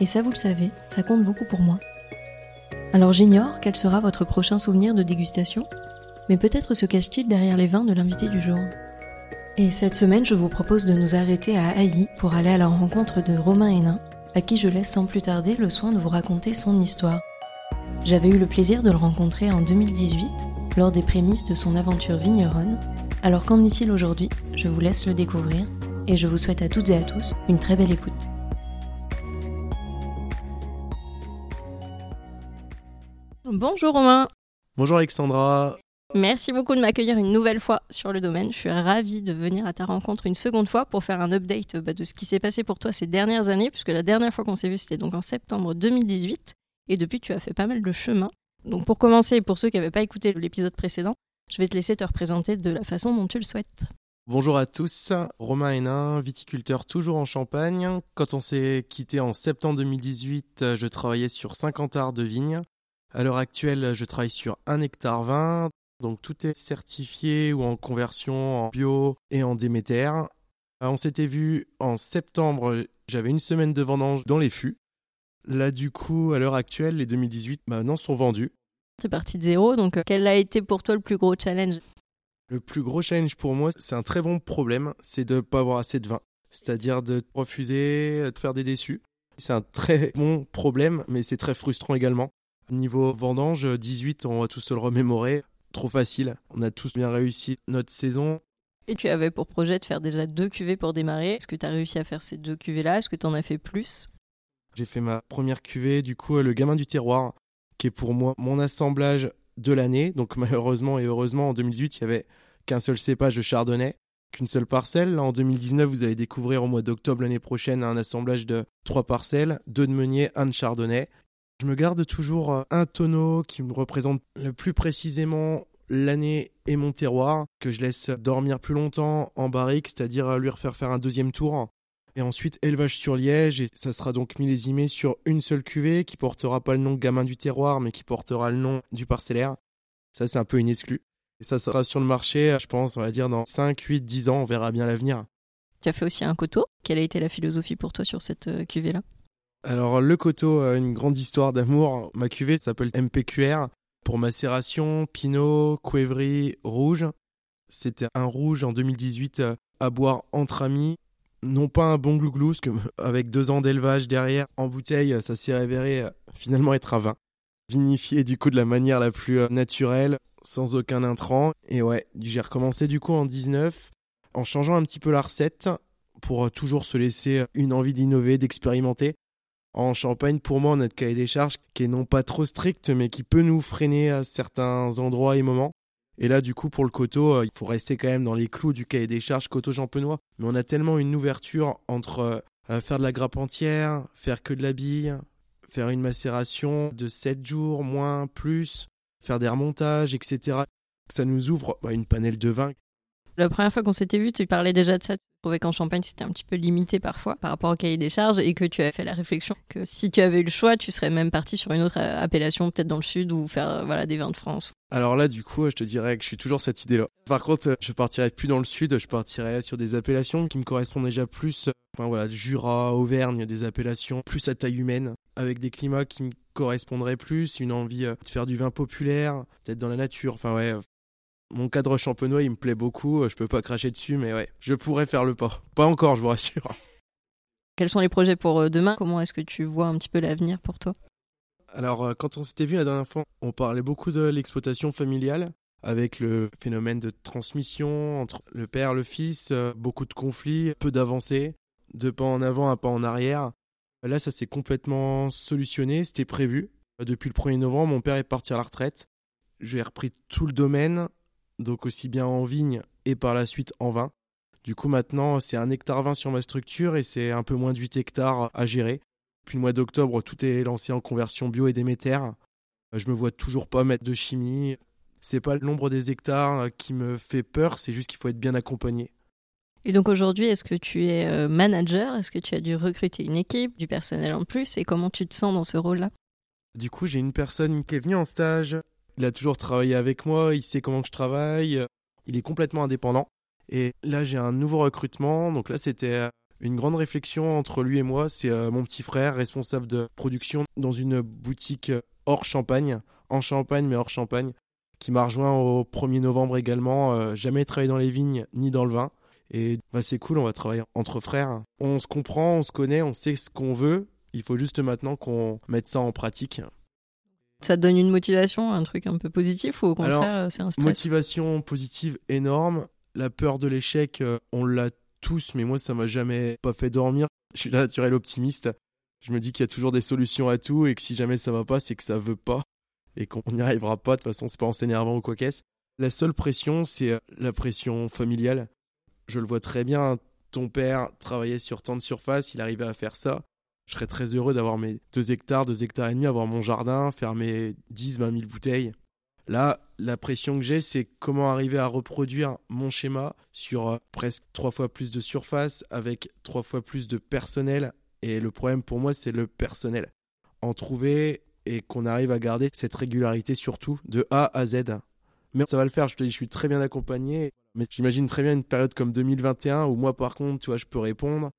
et ça, vous le savez, ça compte beaucoup pour moi. Alors j'ignore quel sera votre prochain souvenir de dégustation, mais peut-être se cache-t-il derrière les vins de l'invité du jour. Et cette semaine, je vous propose de nous arrêter à Haï pour aller à la rencontre de Romain Hénin, à qui je laisse sans plus tarder le soin de vous raconter son histoire. J'avais eu le plaisir de le rencontrer en 2018, lors des prémices de son aventure vigneronne. Alors qu'en est-il aujourd'hui? Je vous laisse le découvrir, et je vous souhaite à toutes et à tous une très belle écoute. Bonjour Romain. Bonjour Alexandra. Merci beaucoup de m'accueillir une nouvelle fois sur le domaine. Je suis ravie de venir à ta rencontre une seconde fois pour faire un update bah, de ce qui s'est passé pour toi ces dernières années, puisque la dernière fois qu'on s'est vu, c'était donc en septembre 2018. Et depuis, tu as fait pas mal de chemin. Donc pour commencer, pour ceux qui n'avaient pas écouté l'épisode précédent, je vais te laisser te représenter de la façon dont tu le souhaites. Bonjour à tous, Romain Hénin, viticulteur toujours en Champagne. Quand on s'est quitté en septembre 2018, je travaillais sur 50 arts de vignes. À l'heure actuelle, je travaille sur un hectare 20, donc tout est certifié ou en conversion en bio et en Déméter. Euh, on s'était vu en septembre, j'avais une semaine de vendange dans les fûts. Là, du coup, à l'heure actuelle, les 2018 maintenant sont vendus. C'est parti de zéro, donc euh, quel a été pour toi le plus gros challenge? Le plus gros challenge pour moi, c'est un très bon problème, c'est de ne pas avoir assez de vin. C'est-à-dire de refuser, de faire des déçus. C'est un très bon problème, mais c'est très frustrant également. Niveau vendange, 18, on va tous se le remémorer. Trop facile. On a tous bien réussi notre saison. Et tu avais pour projet de faire déjà deux cuvées pour démarrer. Est-ce que tu as réussi à faire ces deux cuvées-là? Est-ce que tu en as fait plus? J'ai fait ma première cuvée, du coup, le gamin du terroir, qui est pour moi mon assemblage de l'année. Donc malheureusement et heureusement, en 2018, il n'y avait qu'un seul cépage de chardonnay, qu'une seule parcelle. en 2019, vous allez découvrir au mois d'octobre l'année prochaine un assemblage de trois parcelles, deux de meunier, un de chardonnay. Je me garde toujours euh, un tonneau qui me représente le plus précisément l'année et mon terroir, que je laisse dormir plus longtemps en barrique, c'est-à-dire euh, lui refaire faire un deuxième tour. Et ensuite, élevage sur liège, et ça sera donc millésimé sur une seule cuvée qui portera pas le nom gamin du terroir, mais qui portera le nom du parcellaire. Ça, c'est un peu une exclue. Et ça sera sur le marché, je pense, on va dire dans 5, 8, 10 ans, on verra bien l'avenir. Tu as fait aussi un coteau? Quelle a été la philosophie pour toi sur cette euh, cuvée-là? Alors le coteau, une grande histoire d'amour. Ma cuvée s'appelle MPQR pour macération, Pinot, Cuevry, Rouge. C'était un rouge en 2018 euh, à boire entre amis. Non pas un bon glouglou, que avec deux ans d'élevage derrière, en bouteille, ça s'est révélé euh, finalement être un vin. Vinifié du coup de la manière la plus euh, naturelle, sans aucun intrant. Et ouais, j'ai recommencé du coup en 19, en changeant un petit peu la recette, pour toujours se laisser une envie d'innover, d'expérimenter en Champagne, pour moi, notre cahier des charges qui est non pas trop strict, mais qui peut nous freiner à certains endroits et moments. Et là, du coup, pour le coteau, euh, il faut rester quand même dans les clous du cahier des charges coteau champenois. Mais on a tellement une ouverture entre euh, faire de la grappe entière, faire que de la bille, faire une macération de 7 jours, moins, plus, faire des remontages, etc. Ça nous ouvre bah, une panelle de vin la première fois qu'on s'était vu, tu parlais déjà de ça. Trouvais qu'en Champagne, c'était un petit peu limité parfois par rapport au cahier des charges et que tu avais fait la réflexion que si tu avais eu le choix, tu serais même parti sur une autre appellation, peut-être dans le sud ou faire euh, voilà, des vins de France. Alors là, du coup, je te dirais que je suis toujours cette idée-là. Par contre, je partirais plus dans le sud, je partirais sur des appellations qui me correspondent déjà plus. Enfin voilà, Jura, Auvergne, des appellations plus à taille humaine, avec des climats qui me correspondraient plus, une envie euh, de faire du vin populaire, d'être dans la nature. Enfin ouais, mon cadre champenois, il me plaît beaucoup. Je peux pas cracher dessus, mais ouais, je pourrais faire le pas. Pas encore, je vous rassure. Quels sont les projets pour euh, demain? Comment est-ce que tu vois un petit peu l'avenir pour toi? Alors, euh, quand on s'était vu la dernière fois, on parlait beaucoup de l'exploitation familiale, avec le phénomène de transmission entre le père et le fils, euh, beaucoup de conflits, peu d'avancées, deux pas en avant, un pas en arrière. Là, ça s'est complètement solutionné, c'était prévu. Depuis le 1er novembre, mon père est parti à la retraite. J'ai repris tout le domaine, donc aussi bien en vigne et par la suite en vin. Du coup, maintenant, c'est un hectare 20 sur ma structure et c'est un peu moins de 8 hectares à gérer. Depuis le mois d'octobre, tout est lancé en conversion bio et d'éméter. Je me vois toujours pas mettre de chimie. C'est pas le nombre des hectares qui me fait peur, c'est juste qu'il faut être bien accompagné. Et donc aujourd'hui, est-ce que tu es euh, manager? Est-ce que tu as dû recruter une équipe, du personnel en plus? Et comment tu te sens dans ce rôle-là? Du coup, j'ai une personne qui est venue en stage. Il a toujours travaillé avec moi, il sait comment je travaille. Il est complètement indépendant. Et là, j'ai un nouveau recrutement. Donc là, c'était une grande réflexion entre lui et moi. C'est euh, mon petit frère, responsable de production dans une boutique hors Champagne, en Champagne mais hors Champagne, qui m'a rejoint au 1er novembre également. Euh, jamais travaillé dans les vignes ni dans le vin. Et bah, c'est cool, on va travailler entre frères. On se comprend, on se connaît, on sait ce qu'on veut. Il faut juste maintenant qu'on mette ça en pratique. Ça te donne une motivation, un truc un peu positif ou au contraire c'est un stress Motivation positive énorme. La peur de l'échec, euh, on l'a tous, mais moi, ça m'a jamais pas fait dormir. Je suis naturel optimiste. Je me dis qu'il y a toujours des solutions à tout et que si jamais ça va pas, c'est que ça veut pas et qu'on n'y arrivera pas. De toute façon, c'est pas en s'énervant ou quoi qu'est-ce. La seule pression, c'est euh, la pression familiale. Je le vois très bien. Ton père travaillait sur tant de surface, il arrivait à faire ça. Je serais très heureux d'avoir mes deux hectares, deux hectares et demi, avoir mon jardin, faire mes 10, 20 000 bouteilles. Là, la pression que j'ai, c'est comment arriver à reproduire mon schéma sur euh, presque trois fois plus de surface, avec trois fois plus de personnel. Et le problème pour moi, c'est le personnel. En trouver et qu'on arrive à garder cette régularité surtout de A à Z. Mais ça va le faire, je te dis, je suis très bien accompagné. Mais j'imagine très bien une période comme 2021 où moi, par contre, tu vois, je peux répondre.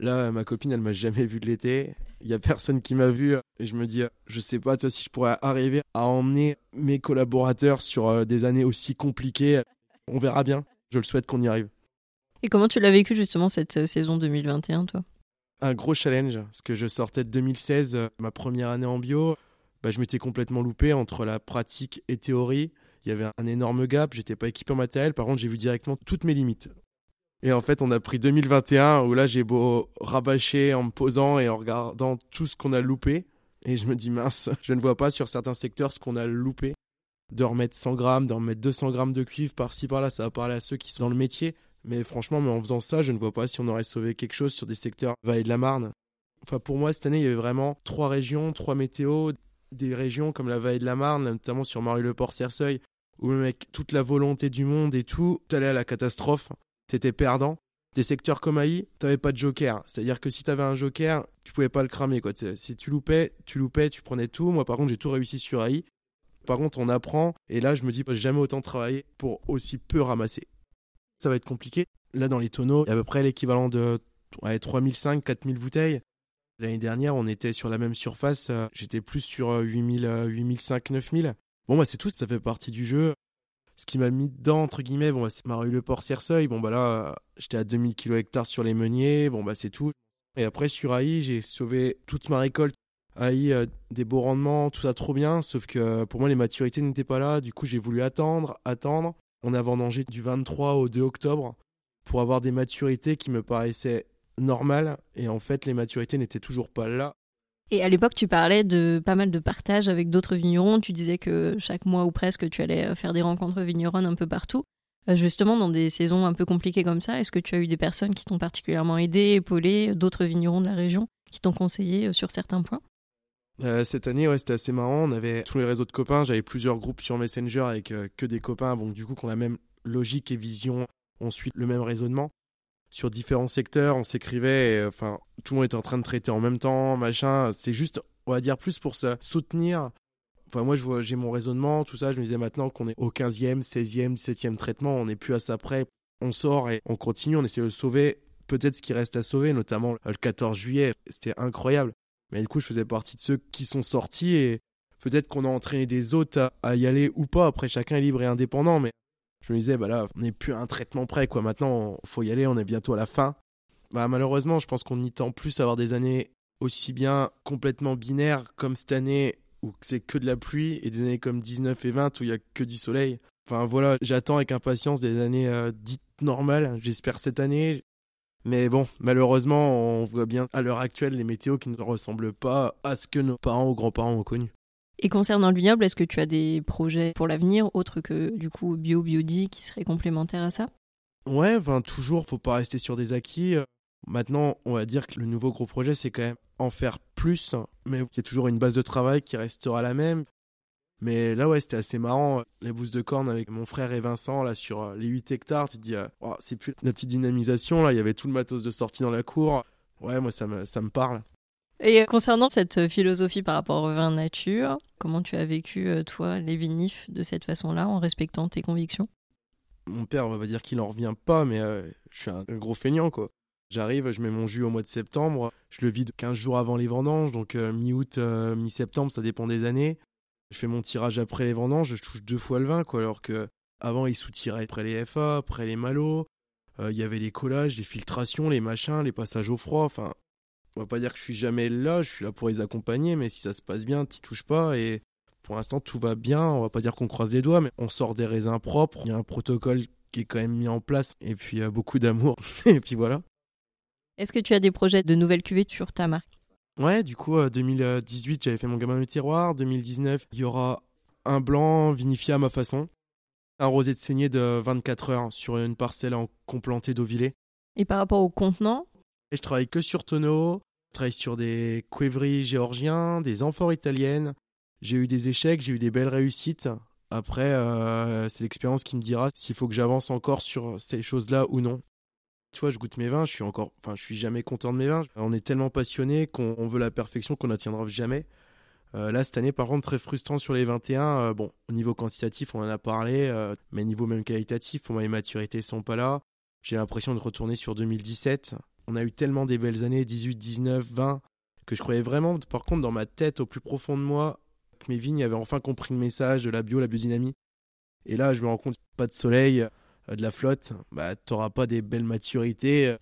Là, ma copine, elle m'a jamais vu de l'été. Il y a personne qui m'a vu. Et je me dis, je sais pas, toi, si je pourrais arriver à emmener mes collaborateurs sur euh, des années aussi compliquées. On verra bien. Je le souhaite qu'on y arrive. Et comment tu l'as vécu justement cette euh, saison 2021, toi? Un gros challenge, parce que je sortais de 2016, euh, ma première année en bio. Bah, je m'étais complètement loupé entre la pratique et théorie. Il y avait un énorme gap, j'étais pas équipé en matériel. Par contre, j'ai vu directement toutes mes limites. Et en fait, on a pris 2021 où là, j'ai beau rabâcher en me posant et en regardant tout ce qu'on a loupé. Et je me dis, mince, je ne vois pas sur certains secteurs ce qu'on a loupé. De remettre 100 grammes, de remettre 200 grammes de cuivre par-ci par-là, ça va parler à ceux qui sont dans le métier. Mais franchement, mais en faisant ça, je ne vois pas si on aurait sauvé quelque chose sur des secteurs Vallée de la Marne. Enfin, pour moi, cette année, il y avait vraiment trois régions, trois météos, des régions comme la Vallée de la Marne, notamment sur Marie-le-Port-Cerceuil, où avec toute la volonté du monde et tout, t'allais à la catastrophe t'étais perdant. Des secteurs comme AI, t'avais pas de joker. C'est-à-dire que si t'avais un joker, tu pouvais pas le cramer. Quoi. Si tu loupais, tu loupais, tu prenais tout. Moi, par contre, j'ai tout réussi sur AI. Par contre, on apprend. Et là, je me dis, jamais autant travaillé pour aussi peu ramasser. Ça va être compliqué. Là, dans les tonneaux, il y a à peu près l'équivalent de ouais, 3005, 4000 bouteilles. L'année dernière, on était sur la même surface. Euh, j'étais plus sur 8000, 8005, 9000. Bon, bah, c'est tout. Ça fait partie du jeu ce qui m'a mis dedans, entre guillemets, bon, bah, c'est m'a le port Cerceuil. Bon, bah là, j'étais à 2000 kg hectares sur les meuniers. Bon, bah c'est tout. Et après, sur AI, j'ai sauvé toute ma récolte. AI, euh, des beaux rendements, tout ça trop bien. Sauf que pour moi, les maturités n'étaient pas là. Du coup, j'ai voulu attendre, attendre. On a vendangé du 23 au 2 octobre pour avoir des maturités qui me paraissaient normales. Et en fait, les maturités n'étaient toujours pas là. Et à l'époque, tu parlais de pas mal de partages avec d'autres vignerons. Tu disais que chaque mois ou presque, tu allais euh, faire des rencontres vigneronnes un peu partout. Euh, justement, dans des saisons un peu compliquées comme ça, est-ce que tu as eu des personnes qui t'ont particulièrement aidé, épaulé, d'autres vignerons de la région qui t'ont conseillé euh, sur certains points? Cette année, ouais, c'était assez marrant. On avait tous les réseaux de copains. J'avais plusieurs groupes sur Messenger avec que des copains. Donc, du coup, qu'on a la même logique et vision. On suit le même raisonnement sur différents secteurs, on s'écrivait, et, enfin, tout le monde était en train de traiter en même temps, machin. C'était juste, on va dire, plus pour se soutenir. Enfin, moi, j'ai mon raisonnement, tout ça. Je me disais maintenant qu'on est au 15e, 16e, 17e traitement, on n'est plus à ça près. On sort et on continue, on essaie de sauver peut-être ce qui reste à sauver, notamment le 14 juillet. C'était incroyable. Mais du coup, je faisais partie de ceux qui sont sortis et peut-être qu'on a entraîné des autres à, à, y aller ou pas. Après, chacun est libre et indépendant, mais je me disais, bah on n'est plus à un traitement prêt, quoi. Maintenant, faut y aller, on est bientôt à la fin. Bah, malheureusement, je pense qu'on n'y tend plus à avoir des années aussi bien complètement binaires comme cette année où c'est que de la pluie et des années comme 19 et 20 où il y a que du soleil. Enfin voilà, j'attends avec impatience des années euh, dites normales, j'espère cette année. Mais bon, malheureusement, on voit bien à l'heure actuelle les météos qui ne ressemblent pas à ce que nos parents ou grands-parents ont connu. Et concernant le vignoble, est-ce que tu as des projets pour l'avenir autres que du coup bio biodi qui seraient complémentaires à ça? Ouais, enfin toujours, faut pas rester sur des acquis. Maintenant, on va dire que le nouveau gros projet, c'est quand même en faire plus, mais il y a toujours une base de travail qui restera la même. Mais là, ouais, c'était assez marrant. Les bousses de corne avec mon frère et Vincent, là, sur euh, les 8 hectares, tu te dis, euh, oh, c'est plus notre petite dynamisation, là, il y avait tout le matos de sortie dans la cour. Ouais, moi, ça me, ça me parle. Et concernant cette philosophie par rapport au vin nature, comment tu as vécu, euh, toi, les vinifs de cette façon-là, en respectant tes convictions? Mon père, on va dire qu'il en revient pas, mais je suis un gros feignant, quoi. J'arrive, je mets mon jus au mois de septembre, je le vide 15 jours avant les vendanges, donc mi-août, mi-septembre, ça dépend des années. Je fais mon tirage après les vendanges, je touche deux fois le vin, quoi, alors que avant ils soutiraient après les FA, après les malos, euh, il y avait les collages, les filtrations, les machins, les passages au froid, enfin, on va pas dire que je suis jamais là, je suis là pour les accompagner, mais si ça se passe bien, t'y touches pas, et pour l'instant tout va bien, on va pas dire qu'on croise les doigts, mais on sort des raisins propres, il y a un protocole qui est quand même mis en place, et puis a beaucoup d'amour, et puis voilà. Est-ce que tu as des projets de nouvelles cuvées sur ta marque? Ouais, du coup, 2018, j'avais fait mon gamin de tiroir. 2019, il y aura un blanc vinifié à ma façon. Un rosé de saignée de 24 heures sur une parcelle en complanté d'Auvillé. Et par rapport au contenant Et Je travaille que sur tonneau. Je travaille sur des cuivreries géorgiens, des amphores italiennes. J'ai eu des échecs, j'ai eu des belles réussites. Après, euh, c'est l'expérience qui me dira s'il faut que j'avance encore sur ces choses-là ou non. Tu vois, je goûte mes vins, je suis encore, enfin, je suis jamais content de mes vins. On est tellement passionné qu'on veut la perfection qu'on n'atteindra jamais. Euh, là, cette année, par contre, très frustrant sur les 21. Euh, bon, au niveau quantitatif, on en a parlé, euh, mais au niveau même qualitatif, pour moi, les maturités sont pas là. J'ai l'impression de retourner sur 2017. On a eu tellement des belles années, 18, 19, 20, que je croyais vraiment, par contre, dans ma tête, au plus profond de moi, que mes vignes avaient enfin compris le message de la bio, la biodynamie. Et là, je me rends compte, pas de soleil, euh, de la flotte, bah t'auras pas des belles maturités. Euh.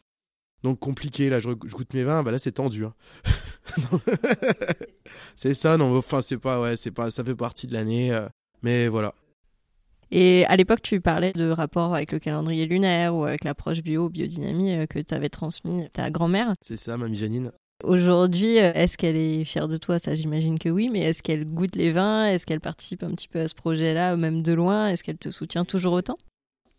Donc compliqué, là je, goûte mes vins, bah là c'est tendu. Hein. c'est ça, non, enfin c'est pas, ouais, c'est pas, ça fait partie de l'année, euh, mais voilà. Et à l'époque, tu parlais de rapport avec le calendrier lunaire ou avec l'approche bio, biodynamie que tu avais transmis ta grand-mère. C'est ça, mamie Janine. Aujourd'hui, est-ce qu'elle est fière de toi? Ça, j'imagine que oui, mais est-ce qu'elle goûte les vins? Est-ce qu'elle participe un petit peu à ce projet-là, même de loin? Est-ce qu'elle te soutient toujours autant?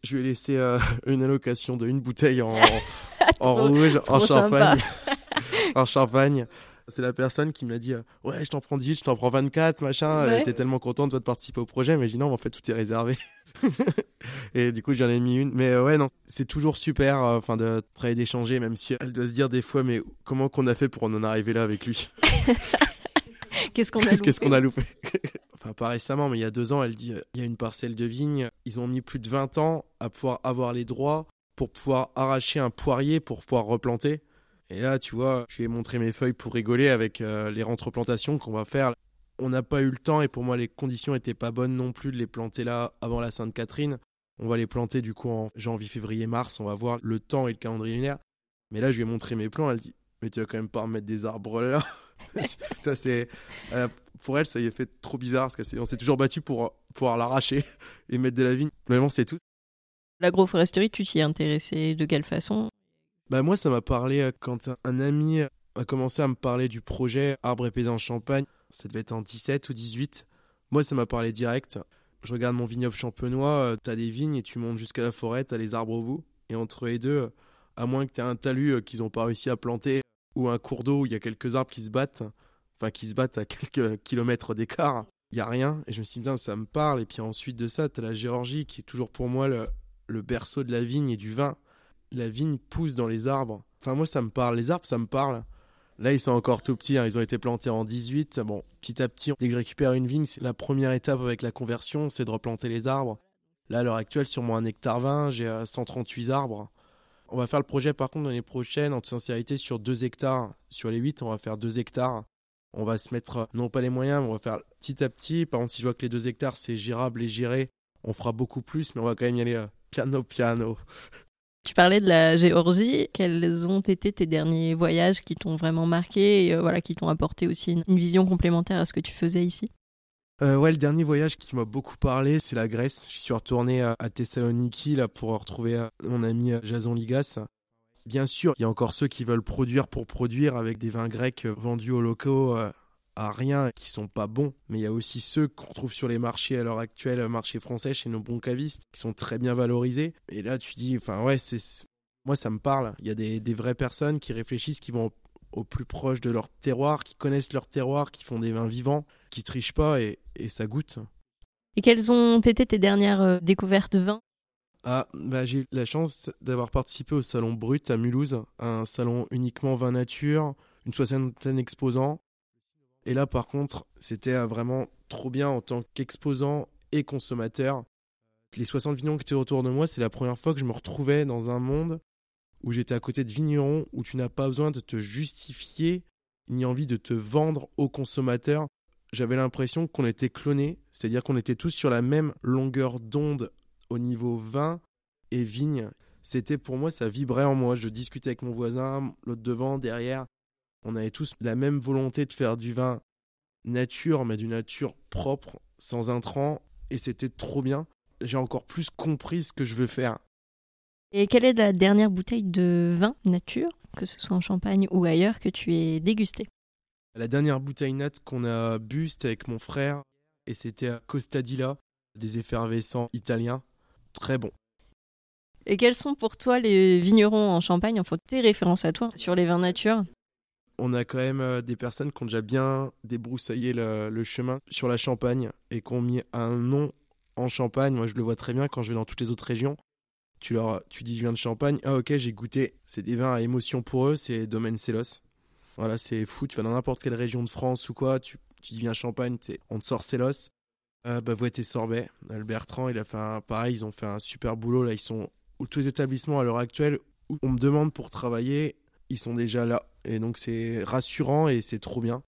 Je lui ai laissé euh, une allocation de une bouteille en, en rouge, en champagne. en champagne. C'est la personne qui m'a dit euh, Ouais, je t'en prends 18, je t'en prends 24, machin. Elle était tellement contente de participer au projet, mais j'ai dit non, en fait, tout est réservé. et du coup, j'en ai mis une. Mais euh, ouais, non, c'est toujours super enfin de travailler, d'échanger, même si elle doit se dire des fois Mais comment qu'on a fait pour en arriver là avec lui? Qu'est-ce qu'on a loupé a loupé? Enfin, pas récemment, mais il y a deux ans, elle dit il y a une parcelle de vigne. Ils ont mis plus de 20 ans à pouvoir avoir les droits pour pouvoir arracher un poirier pour pouvoir replanter. Et là, tu vois, je lui ai montré mes feuilles pour rigoler avec euh, les rentreplantations qu'on va faire. On n'a pas eu le temps et pour moi, les conditions n'étaient pas bonnes non plus de les planter là avant la Sainte-Catherine. On va les planter du coup en janvier, février, mars. On va voir le temps et le calendrier lunaire. Mais là, je lui ai montré mes plans. Elle dit Mais tu vas quand même pas remettre des arbres là c'est euh, pour elle, ça y est fait trop bizarre parce qu'on s'est toujours battu pour pouvoir l'arracher et mettre de la vigne. Vraiment, c'est tout. L'agroforesterie, tu t'y es intéressé de quelle façon? Bah moi, ça m'a parlé euh, quand un ami a commencé à me parler du projet Arbre épais en Champagne. Ça devait être en 17 ou 18. Moi, ça m'a parlé direct. Je regarde mon vignoble champenois, euh, t'as des vignes et tu montes jusqu'à la forêt, t'as les arbres au bout. Et entre les deux, à moins que t'aies un talus qu'ils n'ont pas réussi à planter, ou un cours d'eau où il y a quelques arbres qui se battent, enfin qui se battent à quelques kilomètres d'écart, il y a rien. Et je me suis dit, ça me parle. Et puis ensuite de ça, tu as la Géorgie qui est toujours pour moi le, berceau de la vigne et du vin. La vigne pousse dans les arbres. Enfin, moi, ça me parle. Les arbres, ça me parle. Là, ils sont encore tout petits. Hein. Ils ont été plantés en 18. Bon, petit à petit, dès que je récupère une vigne, la première étape avec la conversion, c'est de replanter les arbres. Là, à l'heure actuelle, sur mon hectare 20, j'ai 138 euh, arbres. On va faire le projet par contre l'année prochaine, en toute sincérité, sur 2 hectares. Sur les 8, on va faire 2 hectares. On va se mettre, non pas les moyens, mais on va faire petit à petit. Par contre, si je vois que les 2 hectares, c'est gérable et géré, on fera beaucoup plus, mais on va quand même y aller euh, piano, piano. Tu parlais de la Géorgie. Quels ont été tes derniers voyages qui t'ont vraiment marqué et voilà, qui t'ont apporté aussi une, vision complémentaire à ce que tu faisais ici? Ouais, le dernier voyage qui m'a beaucoup parlé, c'est la Grèce. Je suis retourné à, Thessaloniki là pour retrouver mon ami Jason Ligas. Bien sûr, il y a encore ceux qui veulent produire pour produire avec des vins grecs vendus aux locaux à rien, qui sont pas bons, mais il y a aussi ceux qu'on trouve sur les marchés à l'heure actuelle, marché français, chez nos bons cavistes, qui sont très bien valorisés. Et là, tu dis, enfin ouais, c'est moi ça me parle. Il y a des, des vraies personnes qui réfléchissent, qui vont au, plus proche de leur terroir, qui connaissent leur terroir, qui font des vins vivants, qui trichent pas et, et ça goûte. Et quelles ont été tes dernières euh, découvertes de vin? Ah, bah, j'ai eu la chance d'avoir participé au salon Brut à Mulhouse, un salon uniquement vin nature, une soixantaine d'exposants, et là, par contre, c'était euh, vraiment trop bien en tant qu'exposant et consommateur. Les 60 vignerons qui étaient autour de moi, c'est la première fois que je me retrouvais dans un monde où j'étais à côté de vignerons, où tu n'as pas besoin de te justifier ni envie de te vendre aux consommateurs. J'avais l'impression qu'on était clonés, c'est-à-dire qu'on était tous sur la même longueur d'onde au niveau vin et vigne. C'était pour moi, ça vibrait en moi. Je discutais avec mon voisin, l'autre devant, derrière on avait tous la même volonté de faire du vin nature, mais d'une nature propre, sans intrants, et c'était trop bien. J'ai encore plus compris ce que je veux faire. Et quelle est la dernière bouteille de vin nature, que ce soit en Champagne ou ailleurs, que tu aies dégusté La dernière bouteille nat qu'on a bu, c'était avec mon frère, et c'était à Costadilla, des effervescents italiens. Très bon. Et quels sont pour toi les vignerons en Champagne, enfin tes références à toi sur les vins nature? On a quand même euh, des personnes qui ont déjà bien débroussaillé le, chemin sur la Champagne et qui ont mis un nom en Champagne. Moi, je le vois très bien quand je vais dans toutes les autres régions. Tu leur, tu dis je viens de Champagne, ah ok j'ai goûté. C'est des vins à émotion pour eux, c'est Domaine Célos. Voilà, c'est fou. Tu vas dans n'importe quelle région de France ou quoi, tu, tu viens Champagne, on te sort Célos. Euh, bah, et Sorbet, Bertrand, il a fait un pareil, ils ont fait un super boulot là. Ils sont tous les établissements à l'heure actuelle où on me demande pour travailler, ils sont déjà là. Et donc c'est rassurant et c'est trop bien.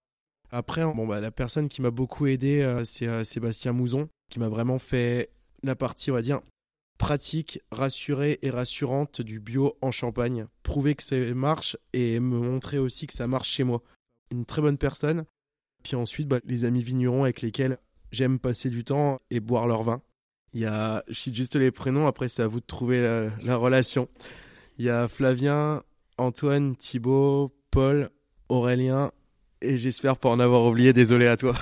Après, bon, bah, la personne qui m'a beaucoup aidé, euh, c'est euh, Sébastien Mouzon, qui m'a vraiment fait la partie, on va dire, pratique, rassurée et rassurante du bio en Champagne. Prouver que ça marche et me montrer aussi que ça marche chez moi. Une très bonne personne. Puis ensuite, bah, les amis vignerons avec lesquels j'aime passer du temps et boire leur vin. Il y a, je cite juste les prénoms, après c'est à vous de trouver la, la relation. Il y a Flavien, Antoine, Thibaut, Paul, Aurélien, et j'espère pas en avoir oublié, désolé à toi.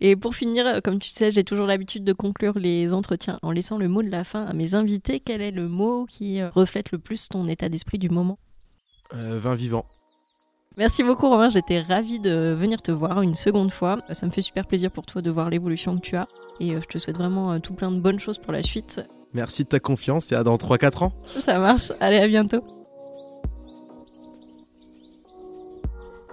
Et pour finir, comme tu sais, j'ai toujours l'habitude de conclure les entretiens en laissant le mot de la fin à mes invités. Quel est le mot qui euh, reflète le plus ton état d'esprit du moment? Euh, Vin vivant. Merci beaucoup Romain, j'étais ravie de venir te voir une seconde fois. Ça me fait super plaisir pour toi de voir l'évolution que tu as et euh, je te souhaite vraiment tout plein de bonnes choses pour la suite. Merci de ta confiance et à dans 3-4 ans. Ça marche, allez à bientôt.